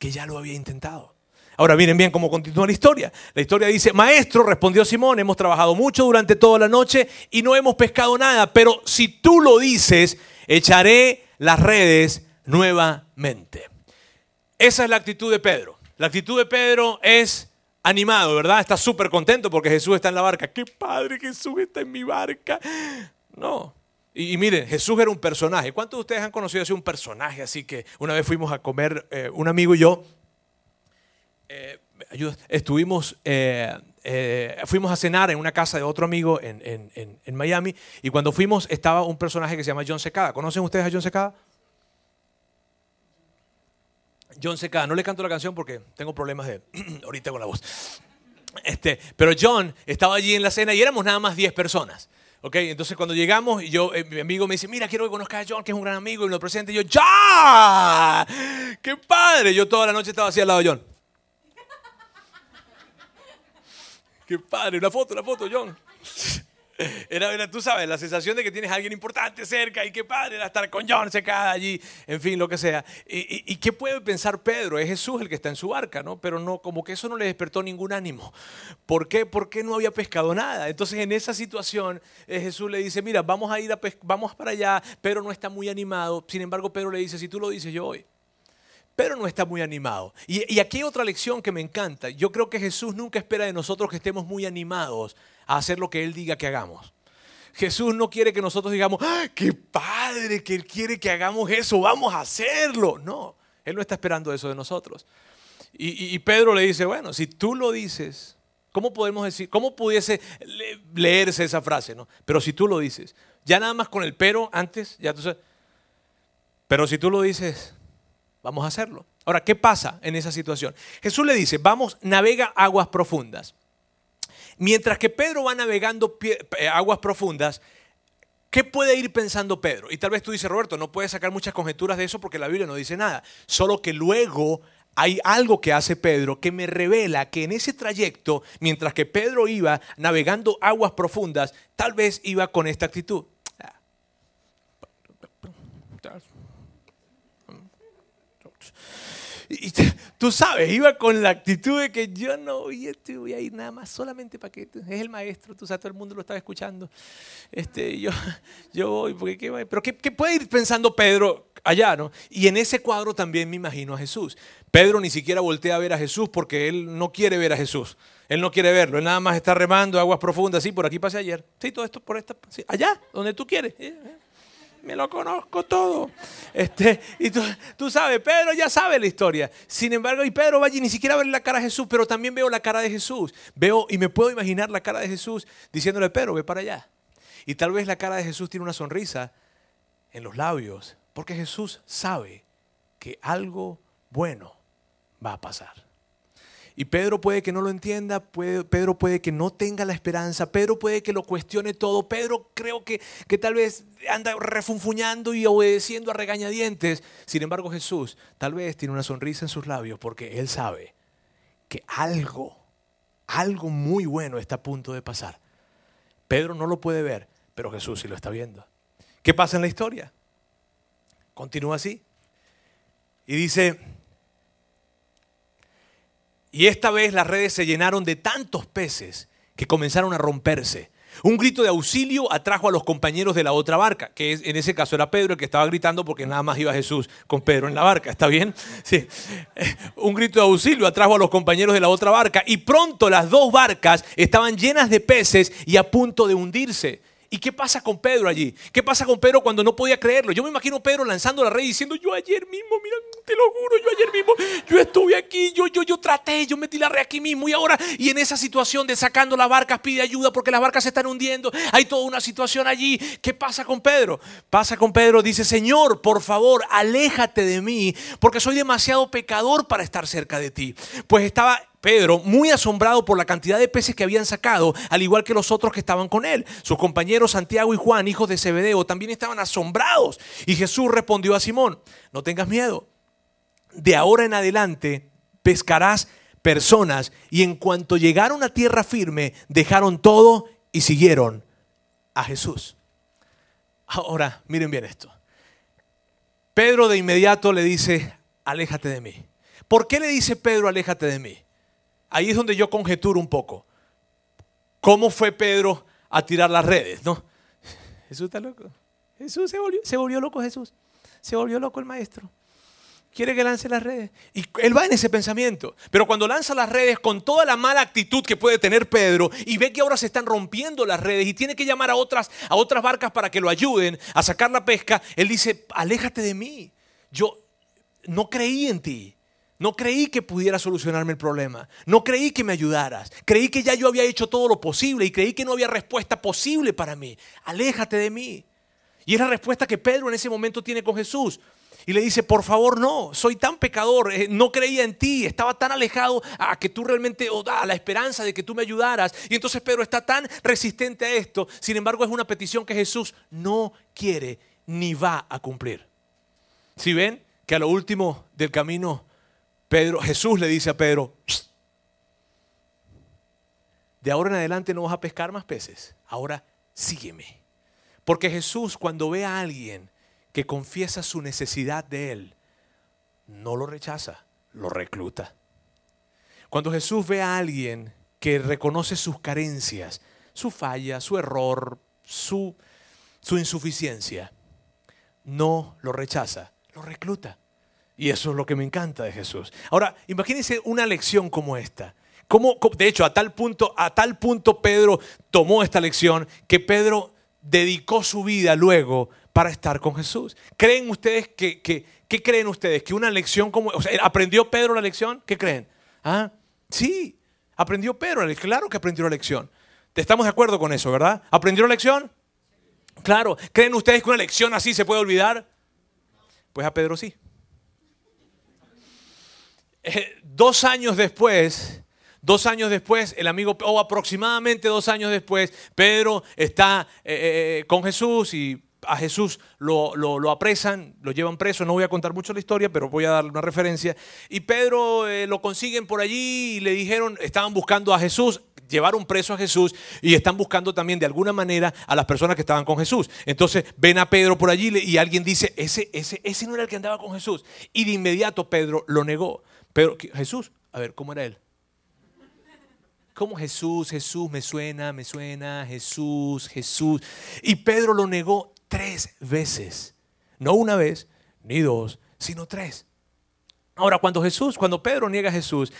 que ya lo había intentado. Ahora miren bien cómo continúa la historia. La historia dice, maestro, respondió Simón, hemos trabajado mucho durante toda la noche y no hemos pescado nada, pero si tú lo dices, echaré las redes nuevamente. Esa es la actitud de Pedro. La actitud de Pedro es animado, ¿verdad? Está súper contento porque Jesús está en la barca. ¡Qué padre Jesús está en mi barca! No, y, miren, Jesús era un personaje. ¿Cuántos de ustedes han conocido así un personaje? Así que una vez fuimos a comer, eh, un amigo y yo, eh, estuvimos, eh, fuimos a cenar en una casa de otro amigo en, en, Miami y cuando fuimos estaba un personaje que se llama John Secada. ¿Conocen ustedes a John Secada? John Secada, no le canto la canción porque tengo problemas de ahorita con la voz. Este, pero John estaba allí en la cena y éramos nada más 10 personas. Ok, entonces cuando llegamos, yo, eh, mi amigo me dice, mira, quiero que conozcas a John, que es un gran amigo, y lo presente. Y yo, ¡ya! ¡Qué padre! Yo toda la noche estaba así al lado de John. ¡Qué padre! Una foto, una foto, John. Era, tú sabes, la sensación de que tienes a alguien importante cerca y qué padre era estar con John secada allí, en fin, lo que sea. Y, qué puede pensar Pedro? Es Jesús el que está en su barca, ¿no? Pero no, como que eso no le despertó ningún ánimo. ¿Por qué? Porque no había pescado nada. Entonces en esa situación eh, Jesús le dice, mira, vamos a ir a vamos para allá. Pedro no está muy animado. Sin embargo, Pedro le dice, si tú lo dices, yo voy. Pedro no está muy animado. Y, y, aquí hay otra lección que me encanta. Yo creo que Jesús nunca espera de nosotros que estemos muy animados a hacer lo que Él diga que hagamos. Jesús no quiere que nosotros digamos, ¡Ah, qué padre que Él quiere que hagamos eso, vamos a hacerlo. No, Él no está esperando eso de nosotros. Y, Pedro le dice, bueno, si tú lo dices, ¿cómo podemos decir, cómo pudiese leerse esa frase? No? Pero si tú lo dices, ya nada más con el pero antes, ya tú pero si tú lo dices, vamos a hacerlo. Ahora, ¿qué pasa en esa situación? Jesús le dice, vamos, navega aguas profundas. Mientras que Pedro va navegando eh, aguas profundas, ¿Qué puede ir pensando Pedro? Y tal vez tú dices, Roberto, no puedes sacar muchas conjeturas de eso porque la Biblia no dice nada. Solo que luego hay algo que hace Pedro que me revela que en ese trayecto, mientras que Pedro iba navegando aguas profundas, tal vez iba con esta actitud. Y tú sabes, iba con la actitud de que yo no voy, voy a ir nada más solamente para que es el maestro, tú sabes, todo el mundo lo estaba escuchando. Este, yo, yo voy, porque ¿qué, pero ¿qué, ¿qué, puede ir pensando Pedro allá, no? Y en ese cuadro también me imagino a Jesús. Pedro ni siquiera voltea a ver a Jesús porque él no quiere ver a Jesús. Él no quiere verlo, él nada más está remando aguas profundas, sí, por aquí pasé ayer. Sí, todo esto por esta, allá, donde tú quieres. Me lo conozco todo. Este, y tú, sabes, Pedro ya sabe la historia. Sin embargo, y Pedro va allí, ni siquiera ver la cara de Jesús, pero también veo la cara de Jesús. Veo y me puedo imaginar la cara de Jesús diciéndole, Pedro, ve para allá. Y tal vez la cara de Jesús tiene una sonrisa en los labios, porque Jesús sabe que algo bueno va a pasar. Y Pedro puede que no lo entienda, Pedro puede que no tenga la esperanza, Pedro puede que lo cuestione todo, Pedro creo que, que tal vez anda refunfuñando y obedeciendo a regañadientes. Sin embargo Jesús tal vez tiene una sonrisa en sus labios porque él sabe que algo, algo muy bueno está a punto de pasar. Pedro no lo puede ver, pero Jesús sí lo está viendo. ¿Qué pasa en la historia? Continúa así. Y dice, y esta vez las redes se llenaron de tantos peces que comenzaron a romperse. Un grito de auxilio atrajo a los compañeros de la otra barca, que en ese caso era Pedro el que estaba gritando porque nada más iba Jesús con Pedro en la barca, ¿está bien? Sí. Un grito de auxilio atrajo a los compañeros de la otra barca y pronto las dos barcas estaban llenas de peces y a punto de hundirse. ¿Y qué pasa con Pedro allí? ¿Qué pasa con Pedro cuando no podía creerlo? Yo me imagino Pedro lanzando la red diciendo, yo ayer mismo, mira, te lo juro, yo ayer mismo, yo estuve aquí, yo, yo, yo traté, yo metí la red aquí mismo y ahora, y en esa situación de sacando las barcas pide ayuda porque las barcas se están hundiendo, hay toda una situación allí. ¿Qué pasa con Pedro? Pasa con Pedro, dice, Señor, por favor, aléjate de mí porque soy demasiado pecador para estar cerca de ti. Pues estaba Pedro, muy asombrado por la cantidad de peces que habían sacado, al igual que los otros que estaban con él. Sus compañeros Santiago y Juan, hijos de Zebedeo, también estaban asombrados. Y Jesús respondió a Simón, no tengas miedo. De ahora en adelante pescarás personas. Y en cuanto llegaron a tierra firme, dejaron todo y siguieron a Jesús. Ahora, miren bien esto. Pedro de inmediato le dice, aléjate de mí. ¿Por qué le dice Pedro, aléjate de mí? Ahí es donde yo conjeturo un poco. ¿Cómo fue Pedro a tirar las redes? ¿no? Jesús está loco. Jesús se volvió, se volvió loco Jesús. Se volvió loco el maestro. Quiere que lance las redes. Y él va en ese pensamiento. Pero cuando lanza las redes con toda la mala actitud que puede tener Pedro y ve que ahora se están rompiendo las redes y tiene que llamar a otras, a otras barcas para que lo ayuden a sacar la pesca, él dice, aléjate de mí. Yo no creí en ti. No creí que pudiera solucionarme el problema. No creí que me ayudaras. Creí que ya yo había hecho todo lo posible y creí que no había respuesta posible para mí. Aléjate de mí. Y es la respuesta que Pedro en ese momento tiene con Jesús. Y le dice, por favor, no, soy tan pecador, eh, no creía en ti, estaba tan alejado a que tú realmente, o a la esperanza de que tú me ayudaras. Y entonces Pedro está tan resistente a esto. Sin embargo, es una petición que Jesús no quiere ni va a cumplir. Si ven que a lo último del camino Pedro, Jesús le dice a Pedro, de ahora en adelante no vas a pescar más peces, ahora sígueme. Porque Jesús cuando ve a alguien que confiesa su necesidad de él, no lo rechaza, lo recluta. Cuando Jesús ve a alguien que reconoce sus carencias, su falla, su error, su, su insuficiencia, no lo rechaza, lo recluta. Y eso es lo que me encanta de Jesús. Ahora, imagínense una lección como esta. Como, de hecho, a tal, punto, a tal punto Pedro tomó esta lección que Pedro dedicó su vida luego para estar con Jesús. ¿Creen ustedes que, qué creen ustedes? Que una lección como, o sea, ¿aprendió Pedro la lección? ¿Qué creen? ¿Ah? Sí, aprendió Pedro, claro que aprendió la lección. Estamos de acuerdo con eso, ¿verdad? ¿Aprendió la lección? Claro. ¿Creen ustedes que una lección así se puede olvidar? Pues a Pedro sí. Eh, dos años después, dos años después, el amigo, o aproximadamente dos años después, Pedro está eh, eh, con Jesús y a Jesús lo, lo, apresan, lo llevan preso, no voy a contar mucho la historia, pero voy a darle una referencia. Y Pedro lo consiguen por allí y le dijeron, estaban buscando a Jesús, llevaron preso a Jesús y están buscando también de alguna manera a las personas que estaban con Jesús. Entonces ven a Pedro por allí y alguien dice, ese, ese, ese no era el que andaba con Jesús. Y de inmediato Pedro lo negó. Pero Jesús, a ver, ¿cómo era él? ¿Cómo Jesús, Jesús, me suena, me suena, Jesús, Jesús? Y Pedro lo negó tres veces. No una vez, ni dos, sino tres. Ahora, cuando Jesús, cuando Pedro niega a Jesús,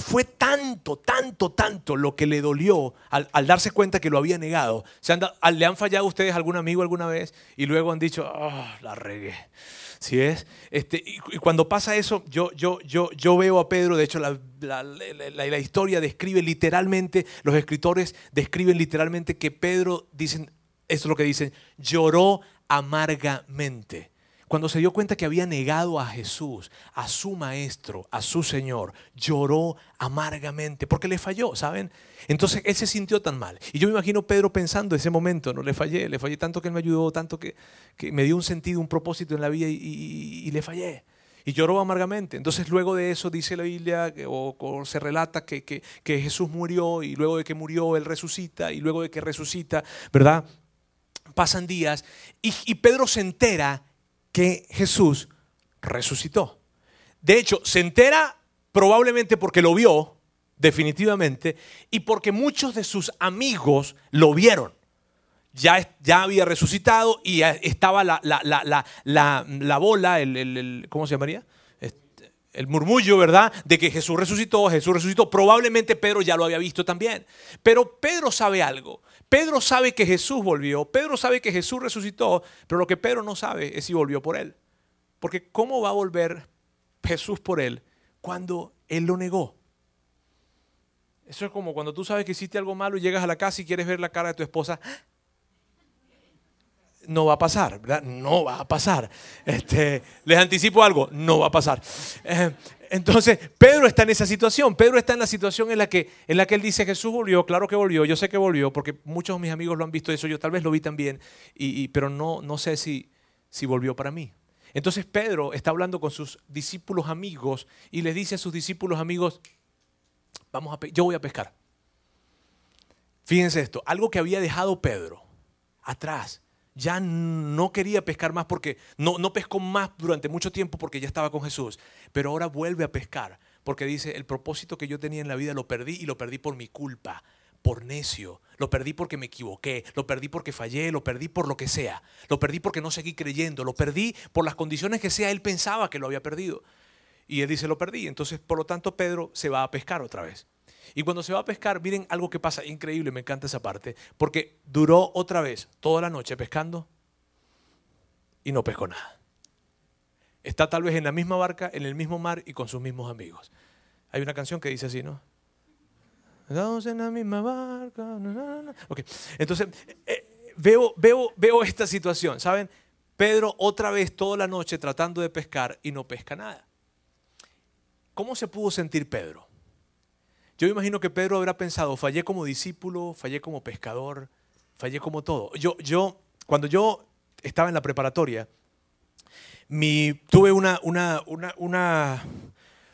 fue tanto, tanto, tanto lo que le dolió al, darse cuenta que lo había negado. ¿Se ¿Le han fallado a ustedes algún amigo alguna vez y luego han dicho, ah, la regué? ¿Sí es? Este, y, cuando pasa eso, yo, yo, yo, yo veo a Pedro, de hecho la, la, historia describe literalmente, los escritores describen literalmente que Pedro, dicen, esto es lo que dicen, lloró amargamente. Cuando se dio cuenta que había negado a Jesús, a su maestro, a su Señor, lloró amargamente porque le falló, ¿saben? Entonces él se sintió tan mal. Y yo me imagino Pedro pensando ese momento, no le fallé, le fallé tanto que él me ayudó, tanto que, me dio un sentido, un propósito en la vida y, le fallé. Y lloró amargamente. Entonces luego de eso dice la Biblia o, se relata que Jesús murió y luego de que murió él resucita y luego de que resucita, ¿verdad? Pasan días y Pedro se entera que Jesús resucitó. De hecho, se entera probablemente porque lo vio, definitivamente, y porque muchos de sus amigos lo vieron. Ya, ya había resucitado y estaba la, la, bola, el, ¿cómo se llamaría? Este, el murmullo, ¿verdad? De que Jesús resucitó, Jesús resucitó. Probablemente Pedro ya lo había visto también. Pero Pedro sabe algo. Pedro sabe que Jesús volvió, Pedro sabe que Jesús resucitó, pero lo que Pedro no sabe es si volvió por él. Porque ¿cómo va a volver Jesús por él cuando él lo negó? Eso es como cuando tú sabes que hiciste algo malo y llegas a la casa y quieres ver la cara de tu esposa. No va a pasar, ¿verdad? No va a pasar. Este, les anticipo algo, no va a pasar. Eh, entonces, Pedro está en esa situación. Pedro está en la situación en la que, en la que él dice, Jesús volvió, claro que volvió, yo sé que volvió, porque muchos de mis amigos lo han visto eso, yo tal vez lo vi también, y, pero no, no sé si, si volvió para mí. Entonces Pedro está hablando con sus discípulos amigos y les dice a sus discípulos amigos, vamos a yo voy a pescar. Fíjense esto, algo que había dejado Pedro atrás ya no quería pescar más porque no, pescó más durante mucho tiempo porque ya estaba con Jesús, pero ahora vuelve a pescar porque dice, el propósito que yo tenía en la vida lo perdí y lo perdí por mi culpa, por necio, lo perdí porque me equivoqué, lo perdí porque fallé, lo perdí por lo que sea, lo perdí porque no seguí creyendo, lo perdí por las condiciones que sea, él pensaba que lo había perdido. Y él dice, lo perdí. Entonces, por lo tanto, Pedro se va a pescar otra vez. Y cuando se va a pescar, miren algo que pasa increíble, me encanta esa parte, porque duró otra vez toda la noche pescando y no pescó nada. Está tal vez en la misma barca, en el mismo mar y con sus mismos amigos. Hay una canción que dice así, ¿no? Estamos en la misma barca. Entonces, eh, veo, veo, veo esta situación, ¿saben? Pedro otra vez toda la noche tratando de pescar y no pesca nada. ¿Cómo se pudo sentir Pedro? Yo imagino que Pedro habrá pensado, fallé como discípulo, fallé como pescador, fallé como todo. Yo, yo cuando yo estaba en la preparatoria, mi, tuve una, una, una,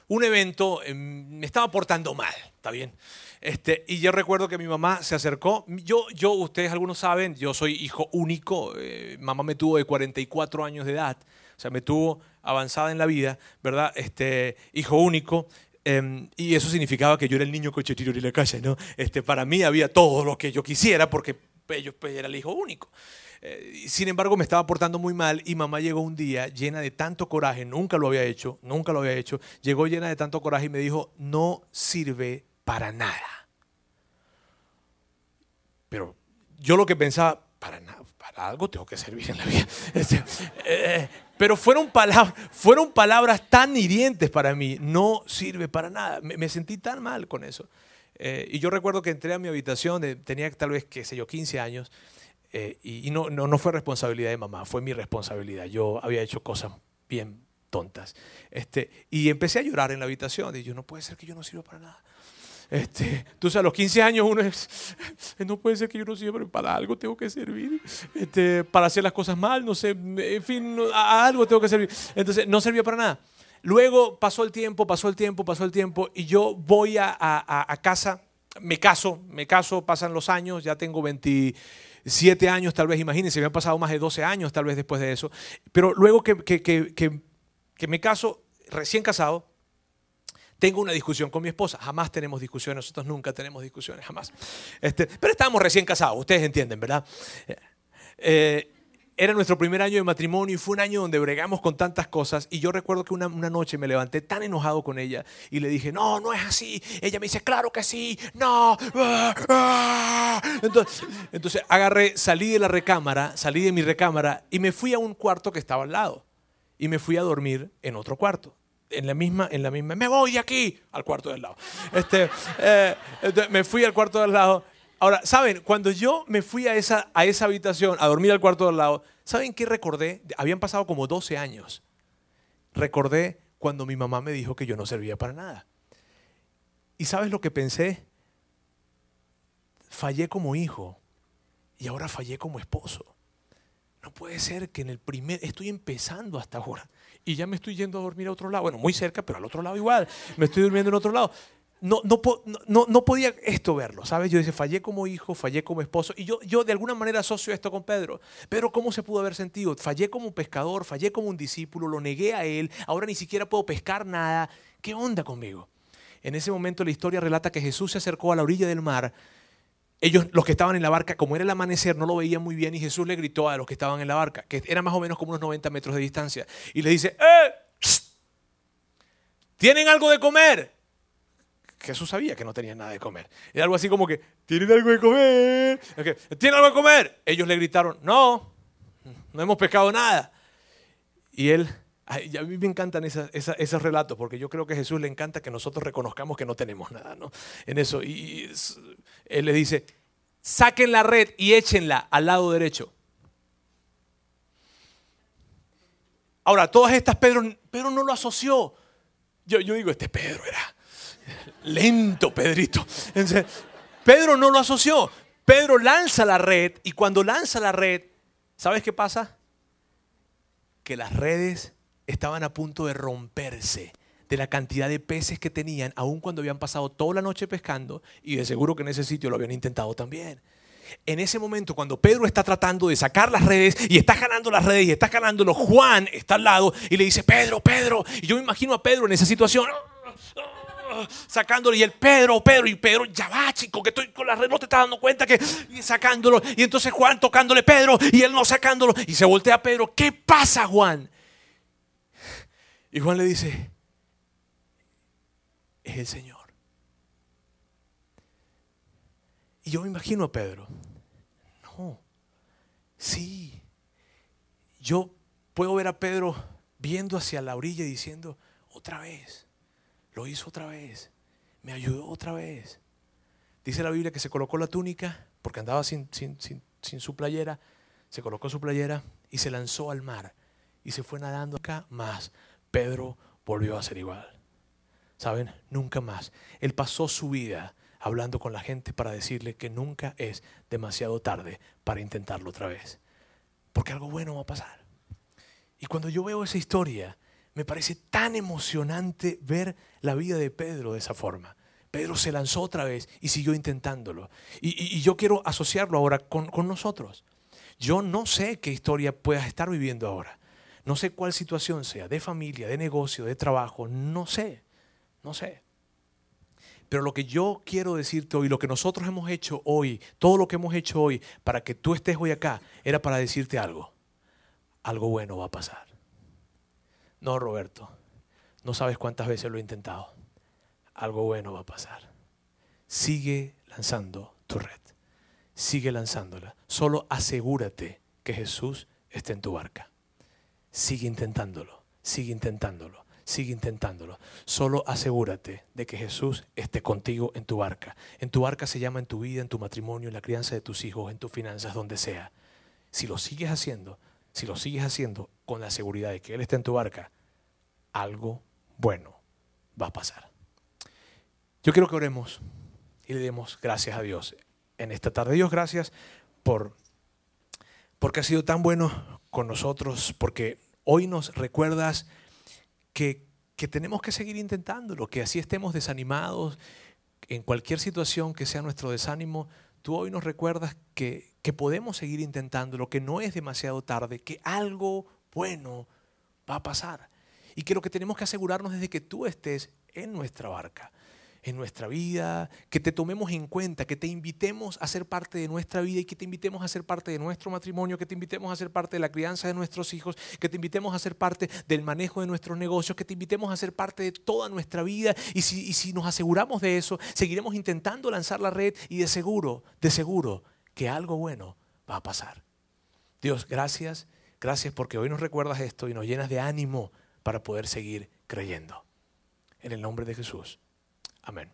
un evento, em, me estaba portando mal, ¿está bien? Este, y yo recuerdo que mi mamá se acercó. Yo, yo ustedes algunos saben, yo soy hijo único. Eh, mamá me tuvo de 44 años de edad, o sea, me tuvo avanzada en la vida, ¿verdad? Este, hijo único. Em, y eso significaba que yo era el niño cochetito de la calle, ¿no? Este, para mí había todo lo que yo quisiera porque pues, yo pues, era el hijo único. Eh, sin embargo, me estaba portando muy mal y mamá llegó un día llena de tanto coraje, nunca lo había hecho, nunca lo había hecho, llegó llena de tanto coraje y me dijo, no sirve para nada. Pero yo lo que pensaba, para nada, algo tengo que servir en la vida. Este, eh, pero fueron palabras, fueron palabras tan hirientes para mí, no sirve para nada. Me, sentí tan mal con eso. Eh, y yo recuerdo que entré a mi habitación, tenía tal vez, qué sé yo, 15 años, eh, y, no, no, no, fue responsabilidad de mamá, fue mi responsabilidad. Yo había hecho cosas bien tontas. Este, y empecé a llorar en la habitación, y yo, no puede ser que yo no sirva para nada. Este, sabes, a los 15 años uno es, no puede ser que yo no sirva para algo, tengo que servir. Este, para hacer las cosas mal, no sé, en fin, a algo tengo que servir. Entonces, no servía para nada. Luego pasó el tiempo, pasó el tiempo, pasó el tiempo, y yo voy a, a, casa, me caso, me caso, pasan los años, ya tengo 27 años, tal vez, imagínense, me han pasado más de 12 años tal vez después de eso. Pero luego que, que, que, que me caso, recién casado, tengo una discusión con mi esposa. Jamás tenemos discusiones, nosotros nunca tenemos discusiones, jamás. Este, pero estábamos recién casados, ustedes entienden, ¿verdad? Eh, era nuestro primer año de matrimonio y fue un año donde bregamos con tantas cosas. Y yo recuerdo que una, noche me levanté tan enojado con ella y le dije, no, no es así. Ella me dice, claro que sí, no. Entonces, entonces agarré, salí de la recámara, salí de mi recámara y me fui a un cuarto que estaba al lado. Y me fui a dormir en otro cuarto. En la misma, en la misma, me voy de aquí al cuarto del lado. Este, eh, me fui al cuarto del lado Ahora, ¿saben? Cuando yo me fui a esa, a esa habitación, a dormir al cuarto del lado, ¿saben qué recordé? Habían pasado como 12 años. Recordé cuando mi mamá me dijo que yo no servía para nada. ¿Y sabes lo que pensé? Fallé como hijo y ahora fallé como esposo. No puede ser que en el primer, estoy empezando hasta ahora y ya me estoy yendo a dormir a otro lado. Bueno, muy cerca, pero al otro lado igual. Me estoy durmiendo en otro lado no, no, no, podía esto verlo, ¿sabes? Yo dije, fallé como hijo, fallé como esposo, y yo, yo de alguna manera asocio esto con Pedro. Pero ¿cómo se pudo haber sentido? Fallé como pescador, fallé como un discípulo, lo negué a él, ahora ni siquiera puedo pescar nada. ¿Qué onda conmigo? En ese momento la historia relata que Jesús se acercó a la orilla del mar. Ellos, los que estaban en la barca, como era el amanecer, no lo veían muy bien y Jesús le gritó a los que estaban en la barca, que era más o menos como unos 90 metros de distancia, y le dice, ¡eh! ¿Tienen algo de comer? Jesús sabía que no tenían nada de comer. Era algo así como que, ¿tienen algo de comer? ¿Tienen algo de comer? Ellos le gritaron, no, no hemos pescado nada. Y él, a mí me encantan esos relatos, porque yo creo que a Jesús le encanta que nosotros reconozcamos que no tenemos nada, ¿no? En eso. Y, él le dice, saquen la red y échenla al lado derecho. Ahora, todas estas, Pedro, Pedro no lo asoció. Yo, yo digo, este Pedro era Lento, Pedrito. Pedro no lo asoció. Pedro lanza la red y cuando lanza la red, ¿sabes qué pasa? Que las redes estaban a punto de romperse de la cantidad de peces que tenían, aun cuando habían pasado toda la noche pescando y de seguro que en ese sitio lo habían intentado también. En ese momento, cuando Pedro está tratando de sacar las redes y está ganando las redes y está ganándolo, Juan está al lado y le dice, Pedro, Pedro. Y yo me imagino a Pedro en esa situación sacándolo y el Pedro, Pedro, y Pedro, ya va chico, que estoy con la red, no te estás dando cuenta que y sacándolo. Y entonces Juan tocándole Pedro y él no sacándolo. Y se voltea a Pedro, ¿qué pasa Juan? Y Juan le dice, es el Señor. Y yo me imagino a Pedro, no, sí, yo puedo ver a Pedro viendo hacia la orilla y diciendo, otra vez, lo hizo otra vez. Me ayudó otra vez. Dice la Biblia que se colocó la túnica porque andaba sin, sin, su playera. Se colocó su playera y se lanzó al mar. Y se fue nadando acá más. Pedro volvió a ser igual. ¿Saben? Nunca más. Él pasó su vida hablando con la gente para decirle que nunca es demasiado tarde para intentarlo otra vez. Porque algo bueno va a pasar. Y cuando yo veo esa historia, me parece tan emocionante ver la vida de Pedro de esa forma. Pedro se lanzó otra vez y siguió intentándolo. Y, yo quiero asociarlo ahora con, con nosotros. Yo no sé qué historia puedas estar viviendo ahora. No sé cuál situación sea, de familia, de negocio, de trabajo, no sé, no sé. Pero lo que yo quiero decirte hoy, lo que nosotros hemos hecho hoy, todo lo que hemos hecho hoy para que tú estés hoy acá, era para decirte algo. Algo bueno va a pasar. No, Roberto, no sabes cuántas veces lo he intentado. Algo bueno va a pasar. Sigue lanzando tu red. Sigue lanzándola. Solo asegúrate que Jesús esté en tu barca. Sigue intentándolo. Sigue intentándolo. Sigue intentándolo. Solo asegúrate de que Jesús esté contigo en tu barca. En tu barca se llama en tu vida, en tu matrimonio, en la crianza de tus hijos, en tus finanzas, donde sea. Si lo sigues haciendo, si lo sigues haciendo con la seguridad de que Él está en tu barca, algo bueno va a pasar. Yo quiero que oremos y le demos gracias a Dios en esta tarde. Dios, gracias por porque has sido tan bueno con nosotros, porque hoy nos recuerdas que, tenemos que seguir intentándolo, que así estemos desanimados, en cualquier situación que sea nuestro desánimo, tú hoy nos recuerdas que, que podemos seguir intentándolo, que no es demasiado tarde, que algo bueno va a pasar. Y que lo que tenemos que asegurarnos es de que tú estés en nuestra barca. En nuestra vida, que te tomemos en cuenta, que te invitemos a ser parte de nuestra vida y que te invitemos a ser parte de nuestro matrimonio, que te invitemos a ser parte de la crianza de nuestros hijos, que te invitemos a ser parte del manejo de nuestros negocios, que te invitemos a ser parte de toda nuestra vida. Y si, nos aseguramos de eso, seguiremos intentando lanzar la red y de seguro, de seguro, que algo bueno va a pasar. Dios, gracias, gracias porque hoy nos recuerdas esto y nos llenas de ánimo para poder seguir creyendo. En el nombre de Jesús. Amen.